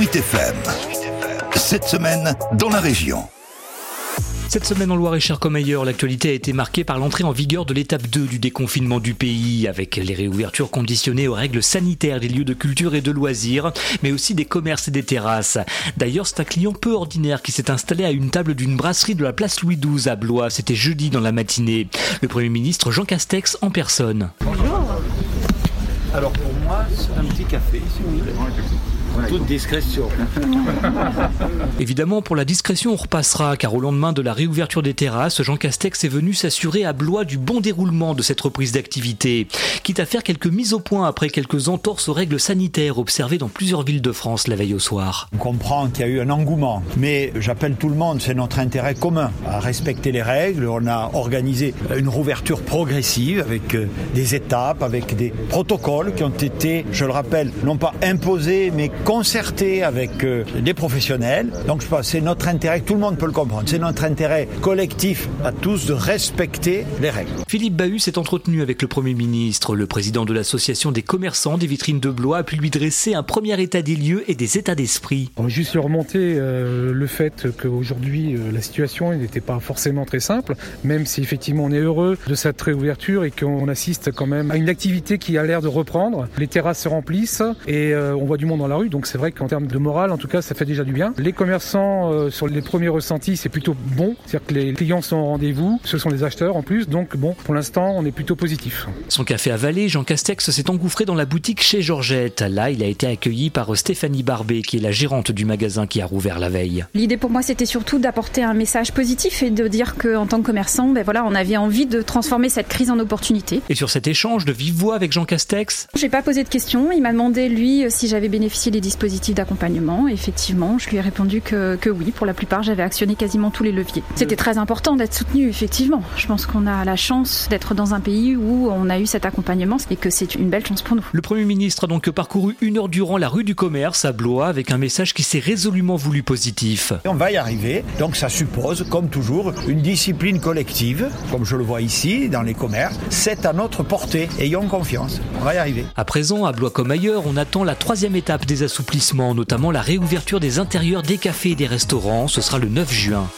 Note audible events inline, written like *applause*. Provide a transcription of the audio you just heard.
Sweet FM. Cette semaine, dans la région. Cette semaine en Loire-et-Cher comme ailleurs, l'actualité a été marquée par l'entrée en vigueur de l'étape 2 du déconfinement du pays, avec les réouvertures conditionnées aux règles sanitaires des lieux de culture et de loisirs, mais aussi des commerces et des terrasses. D'ailleurs, c'est un client peu ordinaire qui s'est installé à une table d'une brasserie de la place Louis XII à Blois. C'était jeudi dans la matinée. Le Premier ministre Jean Castex en personne. Bonjour. Alors pour moi, un petit café, s'il vous plaît. Toute discrétion. *laughs* Évidemment, pour la discrétion, on repassera, car au lendemain de la réouverture des terrasses, Jean Castex est venu s'assurer à Blois du bon déroulement de cette reprise d'activité, quitte à faire quelques mises au point après quelques entorses aux règles sanitaires observées dans plusieurs villes de France la veille au soir. On comprend qu'il y a eu un engouement, mais j'appelle tout le monde, c'est notre intérêt commun à respecter les règles. On a organisé une rouverture progressive avec euh, des étapes, avec des protocoles qui ont été, je le rappelle, non pas imposés, mais concerté avec euh, des professionnels. Donc je pense c'est notre intérêt, tout le monde peut le comprendre, c'est notre intérêt collectif à tous de respecter les règles. Philippe Bahut s'est entretenu avec le Premier ministre. Le président de l'association des commerçants des vitrines de Blois a pu lui dresser un premier état des lieux et des états d'esprit. On va juste remonter euh, le fait qu'aujourd'hui euh, la situation n'était pas forcément très simple, même si effectivement on est heureux de cette réouverture et qu'on assiste quand même à une activité qui a l'air de reprendre. Les terrasses se remplissent et euh, on voit du monde dans la rue, donc c'est vrai qu'en termes de morale, en tout cas, ça fait déjà du bien. Les commerçants, euh, sur les premiers ressentis, c'est plutôt bon, c'est-à-dire que les clients sont au rendez-vous, ce sont les acheteurs en plus, donc bon, pour l'instant, on est plutôt positif. Son café avalé, Jean Castex s'est engouffré dans la boutique chez Georgette. Là, il a été accueilli par Stéphanie Barbet, qui est la gérante du magasin qui a rouvert la veille. L'idée pour moi, c'était surtout d'apporter un message positif et de dire qu'en tant que commerçant, ben voilà, on avait envie de transformer cette crise en opportunité. Et sur cet échange de vive voix avec Jean Castex? J'ai pas posé de questions. Il m'a demandé, lui, si j'avais bénéficié des dispositifs d'accompagnement. Effectivement, je lui ai répondu que, que oui. Pour la plupart, j'avais actionné quasiment tous les leviers. C'était très important d'être soutenu, effectivement. Je pense qu'on a la chance d'être dans un pays où on a eu cet accompagnement et que c'est une belle chance pour nous. Le Premier ministre a donc parcouru une heure durant la rue du commerce à Blois avec un message qui s'est résolument voulu positif. On va y arriver, donc ça suppose, comme toujours, une discipline collective, comme je le vois ici, dans les commerces. C'est à notre portée, ayons confiance, on va y arriver. À présent, à Blois comme ailleurs, on attend la troisième étape des notamment la réouverture des intérieurs des cafés et des restaurants. Ce sera le 9 juin.